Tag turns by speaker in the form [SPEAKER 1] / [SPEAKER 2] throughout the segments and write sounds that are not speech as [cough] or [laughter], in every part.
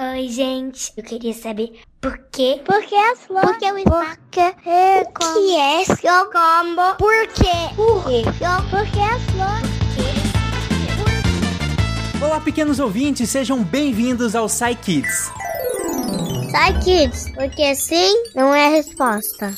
[SPEAKER 1] Oi, gente. Eu queria saber por quê?
[SPEAKER 2] Por que as flores?
[SPEAKER 1] Por que o espaço?
[SPEAKER 2] Por que é
[SPEAKER 1] O que é seu combo? Por quê?
[SPEAKER 2] Por quê? Por que as flores?
[SPEAKER 3] Olá, pequenos ouvintes, sejam bem-vindos ao Psy Kids.
[SPEAKER 2] Sai, kids, porque sim não é a resposta.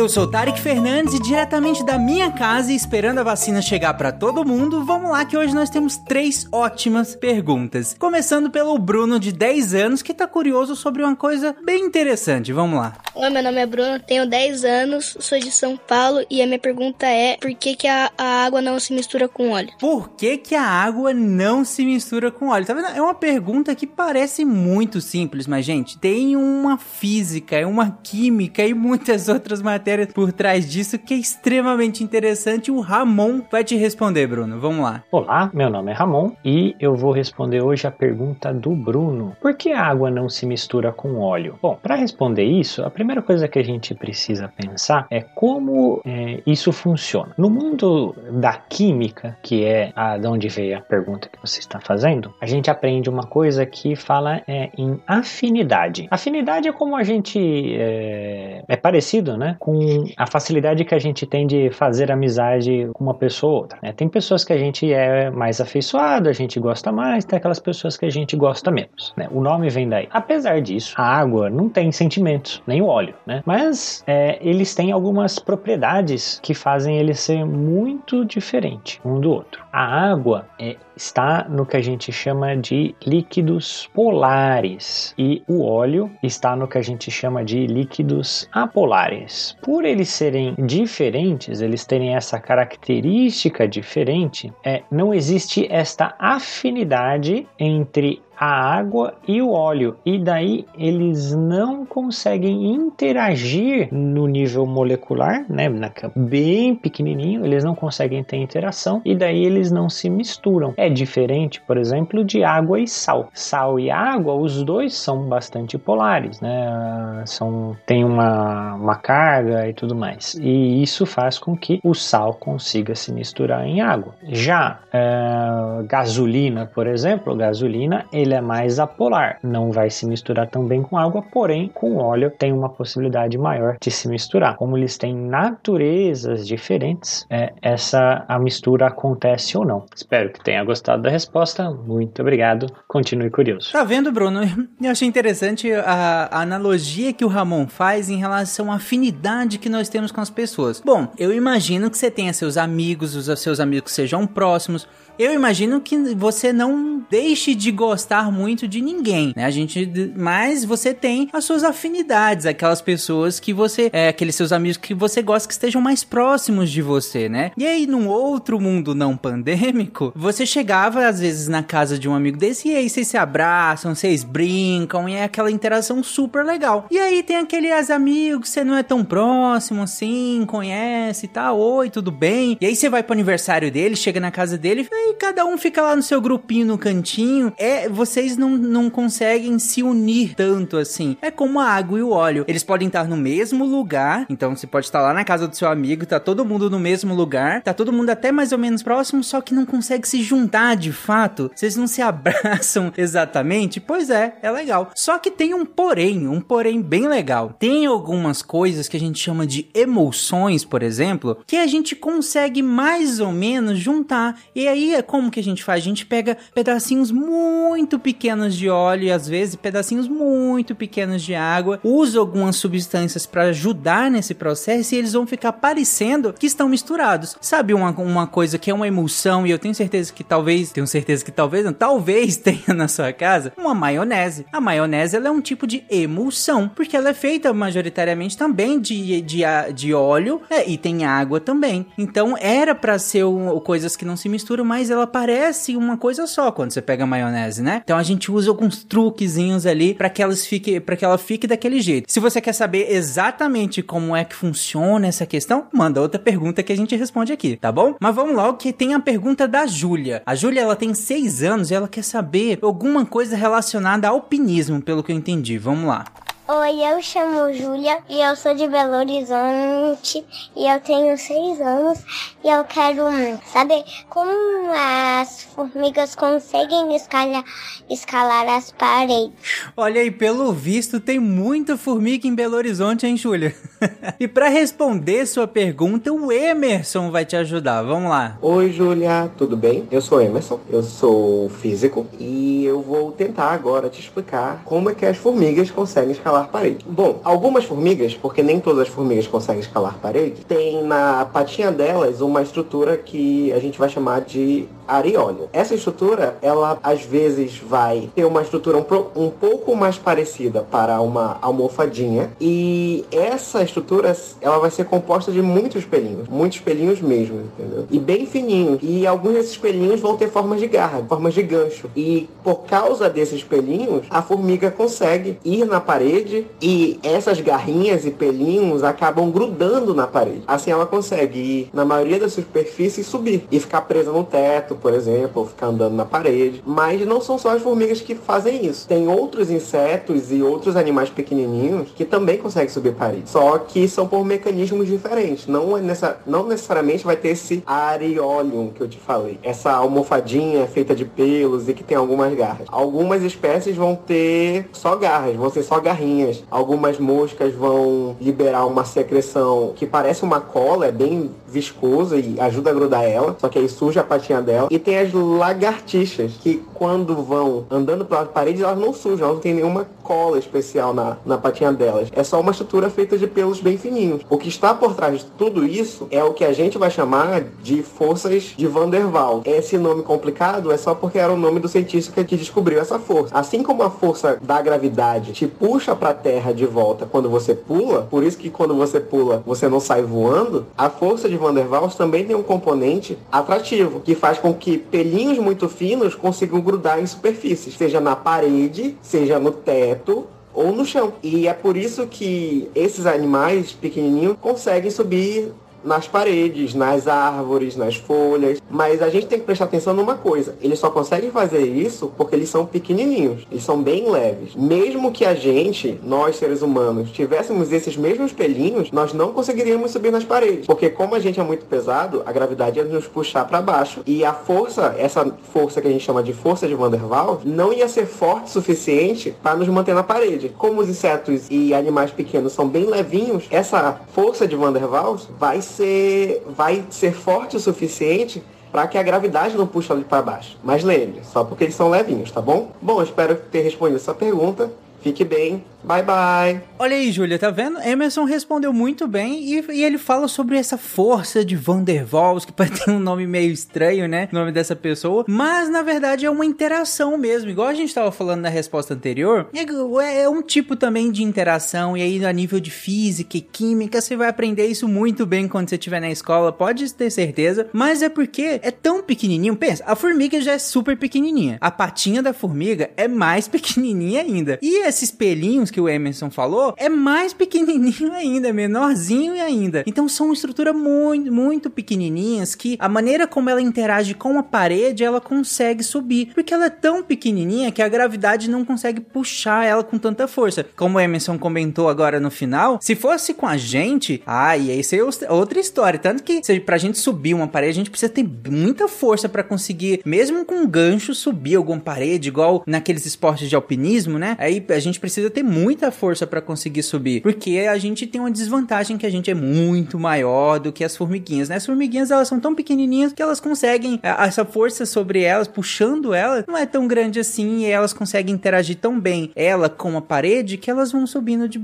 [SPEAKER 3] Eu sou Tarek Fernandes e diretamente da minha casa, e esperando a vacina chegar pra todo mundo, vamos lá que hoje nós temos três ótimas perguntas. Começando pelo Bruno de 10 anos, que tá curioso sobre uma coisa bem interessante. Vamos lá.
[SPEAKER 4] Oi, meu nome é Bruno, tenho 10 anos, sou de São Paulo e a minha pergunta é por que, que a, a água não se mistura com óleo?
[SPEAKER 3] Por que, que a água não se mistura com óleo? Tá vendo? É uma pergunta que parece muito simples, mas, gente, tem uma física, é uma química e muitas [laughs] outras matérias por trás disso que é extremamente interessante. O Ramon vai te responder, Bruno. Vamos lá.
[SPEAKER 5] Olá, meu nome é Ramon e eu vou responder hoje a pergunta do Bruno. Por que a água não se mistura com óleo? Bom, para responder isso, a primeira coisa que a gente precisa pensar é como é, isso funciona. No mundo da química, que é a de onde veio a pergunta que você está fazendo, a gente aprende uma coisa que fala é, em afinidade. Afinidade é como a gente é, é parecido, né, com a facilidade que a gente tem de fazer amizade com uma pessoa ou outra. Né? Tem pessoas que a gente é mais afeiçoado, a gente gosta mais, tem aquelas pessoas que a gente gosta menos. Né? O nome vem daí. Apesar disso, a água não tem sentimentos, nem o óleo, né? Mas é, eles têm algumas propriedades que fazem ele ser muito diferente um do outro. A água é, está no que a gente chama de líquidos polares e o óleo está no que a gente chama de líquidos apolares. Por eles serem diferentes, eles terem essa característica diferente, é, não existe esta afinidade entre a água e o óleo, e daí eles não conseguem interagir no nível molecular, né, bem pequenininho, eles não conseguem ter interação e daí eles não se misturam. É diferente, por exemplo, de água e sal. Sal e água, os dois são bastante polares, né, são tem uma, uma carga e tudo mais, e isso faz com que o sal consiga se misturar em água. Já é, gasolina, por exemplo, gasolina ele é mais apolar, não vai se misturar tão bem com água, porém com óleo tem uma possibilidade maior de se misturar. Como eles têm naturezas diferentes, é, essa a mistura acontece ou não. Espero que tenha gostado da resposta. Muito obrigado. Continue curioso.
[SPEAKER 3] Tá vendo, Bruno? [laughs] Eu achei interessante a, a analogia que o Ramon faz em relação à afinidade que nós temos com as pessoas. Bom, eu imagino que você tenha seus amigos, os seus amigos sejam próximos. Eu imagino que você não deixe de gostar muito de ninguém, né? A gente, mas você tem as suas afinidades, aquelas pessoas que você, é, aqueles seus amigos que você gosta que estejam mais próximos de você, né? E aí, num outro mundo não pandêmico, você chegava às vezes na casa de um amigo desse e aí vocês se abraçam, vocês brincam e é aquela interação super legal. E aí tem aqueles amigos que você não é tão próximo assim, conhece e tal, oi, tudo bem? E aí você vai pro aniversário dele, chega na casa dele e cada um fica lá no seu grupinho no cantinho. É, vocês não, não conseguem se unir tanto assim. É como a água e o óleo. Eles podem estar no mesmo lugar, então você pode estar lá na casa do seu amigo, tá todo mundo no mesmo lugar, tá todo mundo até mais ou menos próximo, só que não consegue se juntar de fato. Vocês não se [laughs] abraçam exatamente. Pois é, é legal. Só que tem um porém, um porém bem legal. Tem algumas coisas que a gente chama de emoções, por exemplo, que a gente consegue mais ou menos juntar. E aí é como que a gente faz? A gente pega pedacinhos muito pequenos de óleo e às vezes pedacinhos muito pequenos de água, usa algumas substâncias para ajudar nesse processo e eles vão ficar parecendo que estão misturados. Sabe uma, uma coisa que é uma emulsão e eu tenho certeza que talvez, tenho certeza que talvez não, talvez [laughs] tenha na sua casa uma maionese. A maionese ela é um tipo de emulsão, porque ela é feita majoritariamente também de, de, de óleo é, e tem água também. Então era para ser um, coisas que não se misturam, mas ela parece uma coisa só quando você pega maionese, né? Então a gente usa alguns truquezinhos ali para que elas fique, para que ela fique daquele jeito. Se você quer saber exatamente como é que funciona essa questão, manda outra pergunta que a gente responde aqui, tá bom? Mas vamos logo que tem a pergunta da Júlia. A Júlia ela tem seis anos e ela quer saber alguma coisa relacionada ao alpinismo, pelo que eu entendi. Vamos lá.
[SPEAKER 2] Oi, eu chamo Júlia e eu sou de Belo Horizonte e eu tenho seis anos e eu quero saber como as formigas conseguem escalar, escalar as paredes.
[SPEAKER 3] Olha aí, pelo visto tem muita formiga em Belo Horizonte, hein, Júlia? [laughs] e para responder sua pergunta, o Emerson vai te ajudar. Vamos lá.
[SPEAKER 6] Oi, Júlia, tudo bem? Eu sou Emerson, eu sou físico e eu vou tentar agora te explicar como é que as formigas conseguem escalar parede. Bom, algumas formigas, porque nem todas as formigas conseguem escalar parede, tem na patinha delas uma estrutura que a gente vai chamar de areóleo. Essa estrutura, ela às vezes vai ter uma estrutura um, um pouco mais parecida para uma almofadinha e essa estrutura, ela vai ser composta de muitos pelinhos, muitos pelinhos mesmo, entendeu? E bem fininhos. E alguns desses pelinhos vão ter formas de garra, formas de gancho. E por causa desses pelinhos, a formiga consegue ir na parede e essas garrinhas e pelinhos acabam grudando na parede. Assim ela consegue ir na maioria das superfícies subir e ficar presa no teto, por exemplo, ou ficar andando na parede. Mas não são só as formigas que fazem isso. Tem outros insetos e outros animais pequenininhos que também conseguem subir parede. Só que são por mecanismos diferentes. Não, é nessa, não necessariamente vai ter esse areolium que eu te falei. Essa almofadinha feita de pelos e que tem algumas garras. Algumas espécies vão ter só garras, vão ser só garrinhas. Algumas moscas vão liberar uma secreção que parece uma cola, é bem viscosa e ajuda a grudar ela, só que aí suja a patinha dela. E tem as lagartixas, que quando vão andando pela parede, elas não sujam, elas não tem nenhuma cola especial na, na patinha delas. É só uma estrutura feita de pelos bem fininhos. O que está por trás de tudo isso é o que a gente vai chamar de forças de Van der Waals. Esse nome complicado é só porque era o nome do cientista que descobriu essa força. Assim como a força da gravidade te puxa para a Terra de volta quando você pula, por isso que quando você pula você não sai voando, a força de Van der Waals também tem um componente atrativo, que faz com que pelinhos muito finos consigam grudar em superfícies, seja na parede, seja no teto ou no chão. E é por isso que esses animais pequenininhos conseguem subir nas paredes, nas árvores, nas folhas. Mas a gente tem que prestar atenção numa coisa: eles só conseguem fazer isso porque eles são pequenininhos, eles são bem leves. Mesmo que a gente, nós seres humanos, tivéssemos esses mesmos pelinhos, nós não conseguiríamos subir nas paredes, porque como a gente é muito pesado, a gravidade ia nos puxar para baixo e a força, essa força que a gente chama de força de Van der Waals, não ia ser forte o suficiente para nos manter na parede. Como os insetos e animais pequenos são bem levinhos, essa força de Van der Waals vai ser, vai ser forte o suficiente para que a gravidade não puxe ele para baixo. Mas lembre, só porque eles são levinhos, tá bom? Bom, espero ter respondido essa pergunta. Fique bem. Bye bye.
[SPEAKER 3] Olha aí, Júlia, tá vendo? Emerson respondeu muito bem e, e, ele fala sobre essa força de Van der Waals, que [laughs] pode ter um nome meio estranho, né? O nome dessa pessoa. Mas na verdade é uma interação mesmo. Igual a gente tava falando na resposta anterior. É, é um tipo também de interação. E aí, a nível de física e química, você vai aprender isso muito bem quando você estiver na escola, pode ter certeza. Mas é porque é tão pequenininho. Pensa, a formiga já é super pequenininha. A patinha da formiga é mais [laughs] pequenininha ainda. E esses pelinhos que o Emerson falou é mais pequenininho ainda, menorzinho ainda. Então são estruturas muito, muito pequenininhas que a maneira como ela interage com a parede, ela consegue subir. Porque ela é tão pequenininha que a gravidade não consegue puxar ela com tanta força. Como o Emerson comentou agora no final, se fosse com a gente, ai, aí seria outra história. Tanto que se, pra gente subir uma parede, a gente precisa ter muita força para conseguir, mesmo com um gancho, subir alguma parede, igual naqueles esportes de alpinismo, né? Aí a gente precisa ter muita força para conseguir subir, porque a gente tem uma desvantagem que a gente é muito maior do que as formiguinhas, né? As formiguinhas elas são tão pequenininhas que elas conseguem essa força sobre elas, puxando elas, não é tão grande assim e elas conseguem interagir tão bem ela com a parede que elas vão subindo de,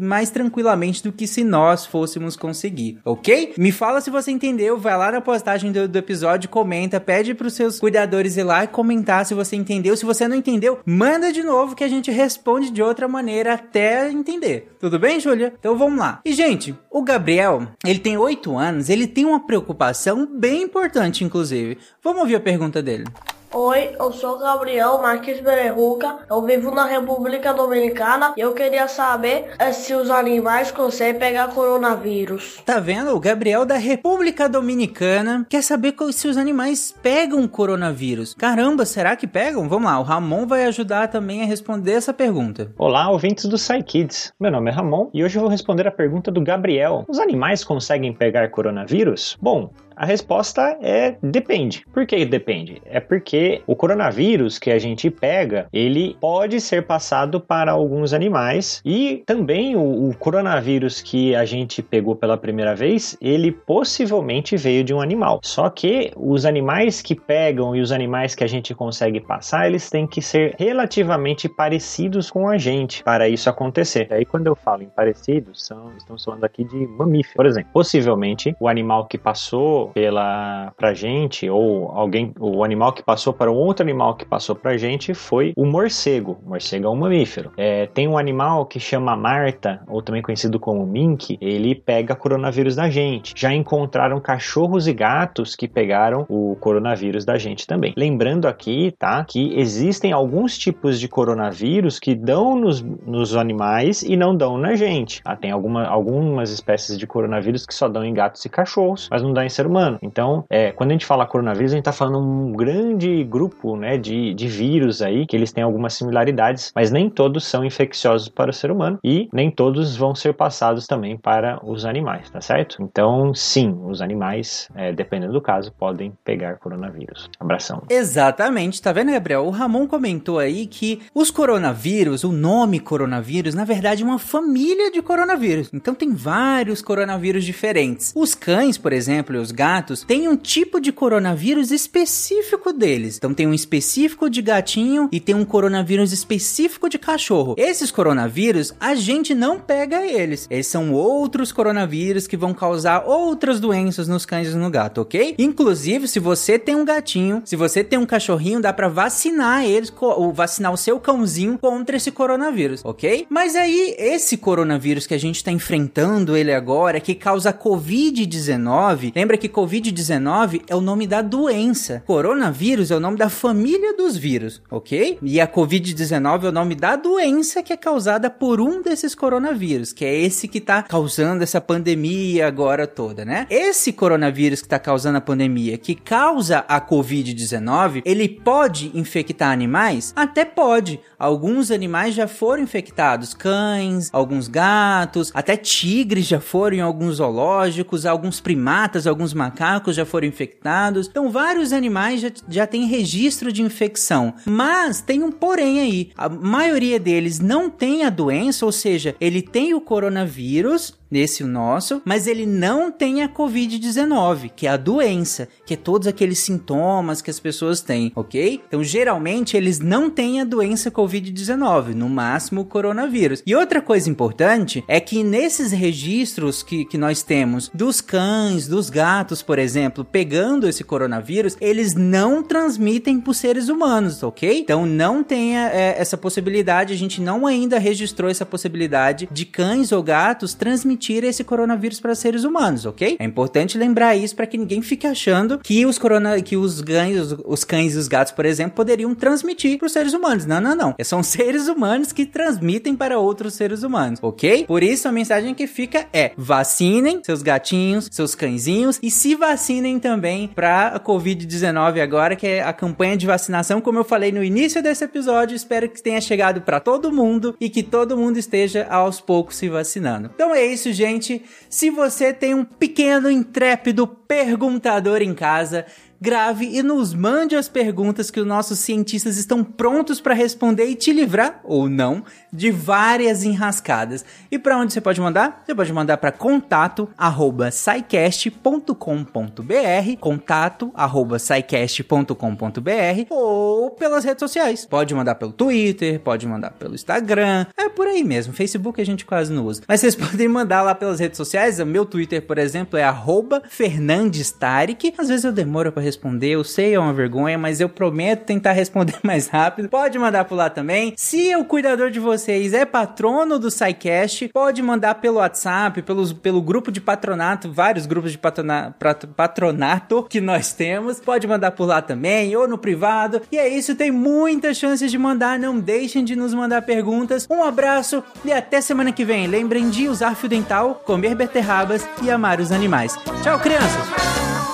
[SPEAKER 3] mais tranquilamente do que se nós fôssemos conseguir, ok? Me fala se você entendeu, vai lá na postagem do, do episódio, comenta, pede para os seus cuidadores ir lá e comentar se você entendeu. Se você não entendeu, manda de novo que a gente responde de outra maneira até entender. Tudo bem, Júlia? Então vamos lá. E, gente, o Gabriel, ele tem 8 anos, ele tem uma preocupação bem importante, inclusive. Vamos ouvir a pergunta dele.
[SPEAKER 7] Oi, eu sou Gabriel Marques Bererruca, eu vivo na República Dominicana e eu queria saber é, se os animais conseguem pegar coronavírus.
[SPEAKER 3] Tá vendo? O Gabriel da República Dominicana quer saber se os animais pegam coronavírus. Caramba, será que pegam? Vamos lá, o Ramon vai ajudar também a responder essa pergunta.
[SPEAKER 5] Olá, ouvintes do SciKids. Meu nome é Ramon e hoje eu vou responder a pergunta do Gabriel. Os animais conseguem pegar coronavírus? Bom, a resposta é depende. Por que depende? É porque o coronavírus que a gente pega, ele pode ser passado para alguns animais e também o, o coronavírus que a gente pegou pela primeira vez, ele possivelmente veio de um animal. Só que os animais que pegam e os animais que a gente consegue passar, eles têm que ser relativamente parecidos com a gente para isso acontecer. Aí quando eu falo em parecidos, são, estamos falando aqui de mamífero, por exemplo. Possivelmente o animal que passou pela pra gente ou alguém o animal que passou para um outro animal que passou pra gente foi o morcego. O morcego é um mamífero. É, tem um animal que chama Marta, ou também conhecido como mink, ele pega coronavírus da gente. Já encontraram cachorros e gatos que pegaram o coronavírus da gente também. Lembrando aqui, tá, que existem alguns tipos de coronavírus que dão nos, nos animais e não dão na gente. Ah, tem alguma, algumas espécies de coronavírus que só dão em gatos e cachorros, mas não dão em ser humano humano. Então, é, quando a gente fala coronavírus, a gente está falando um grande grupo né, de, de vírus aí, que eles têm algumas similaridades, mas nem todos são infecciosos para o ser humano e nem todos vão ser passados também para os animais, tá certo? Então, sim, os animais, é, dependendo do caso, podem pegar coronavírus. Abração.
[SPEAKER 3] Exatamente, tá vendo, Gabriel? O Ramon comentou aí que os coronavírus, o nome coronavírus, na verdade é uma família de coronavírus. Então tem vários coronavírus diferentes. Os cães, por exemplo, os gatos, gatos tem um tipo de coronavírus específico deles. Então tem um específico de gatinho e tem um coronavírus específico de cachorro. Esses coronavírus, a gente não pega eles. Eles são outros coronavírus que vão causar outras doenças nos cães e no gato, ok? Inclusive, se você tem um gatinho, se você tem um cachorrinho, dá para vacinar eles, ou vacinar o seu cãozinho contra esse coronavírus, ok? Mas aí, esse coronavírus que a gente tá enfrentando ele agora, que causa Covid-19, lembra que Covid-19 é o nome da doença. Coronavírus é o nome da família dos vírus, ok? E a Covid-19 é o nome da doença que é causada por um desses coronavírus, que é esse que tá causando essa pandemia agora toda, né? Esse coronavírus que tá causando a pandemia, que causa a Covid-19, ele pode infectar animais? Até pode. Alguns animais já foram infectados, cães, alguns gatos, até tigres já foram em alguns zoológicos, alguns primatas, alguns macacos já foram infectados. Então, vários animais já, já têm registro de infecção. Mas tem um porém aí. A maioria deles não tem a doença, ou seja, ele tem o coronavírus, nesse o nosso, mas ele não tem a Covid-19, que é a doença, que é todos aqueles sintomas que as pessoas têm, ok? Então, geralmente, eles não têm a doença Covid-19, no máximo o coronavírus. E outra coisa importante é que nesses registros que, que nós temos dos cães, dos gatos, por exemplo, pegando esse coronavírus, eles não transmitem para os seres humanos, ok? Então, não tenha é, essa possibilidade, a gente não ainda registrou essa possibilidade de cães ou gatos transmitir transmitir esse coronavírus para seres humanos, ok? É importante lembrar isso para que ninguém fique achando que os corona, que os ganhos, os cães e os gatos, por exemplo, poderiam transmitir para os seres humanos. Não, não, não. São [laughs] seres humanos que transmitem para outros seres humanos, ok? Por isso a mensagem que fica é: vacinem seus gatinhos, seus cãezinhos e se vacinem também para a COVID-19 agora, que é a campanha de vacinação, como eu falei no início desse episódio. Espero que tenha chegado para todo mundo e que todo mundo esteja aos poucos se vacinando. Então é isso, gente. Se você tem um pequeno intrépido perguntador em casa, grave e nos mande as perguntas que os nossos cientistas estão prontos para responder e te livrar, ou não, de várias enrascadas. E para onde você pode mandar? Você pode mandar para contato arroba contato arroba ou pelas redes sociais. Pode mandar pelo Twitter, pode mandar pelo Instagram, é por aí mesmo. Facebook a gente quase não usa. Mas vocês [laughs] podem mandar lá pelas redes sociais. O meu Twitter, por exemplo, é @fernandestarik. Às vezes eu demoro para responder, eu sei, é uma vergonha, mas eu prometo tentar [laughs] responder mais rápido. Pode mandar por lá também. Se o cuidador de vocês é patrono do SciCast, pode mandar pelo WhatsApp, pelos, pelo grupo de patronato, vários grupos de patrona, patronato que nós temos. Pode mandar por lá também, ou no privado. E é isso, tem muitas chances de mandar. Não deixem de nos mandar perguntas. Um abraço e até semana que vem. Lembrem de usar fio dental, comer beterrabas e amar os animais. Tchau, crianças!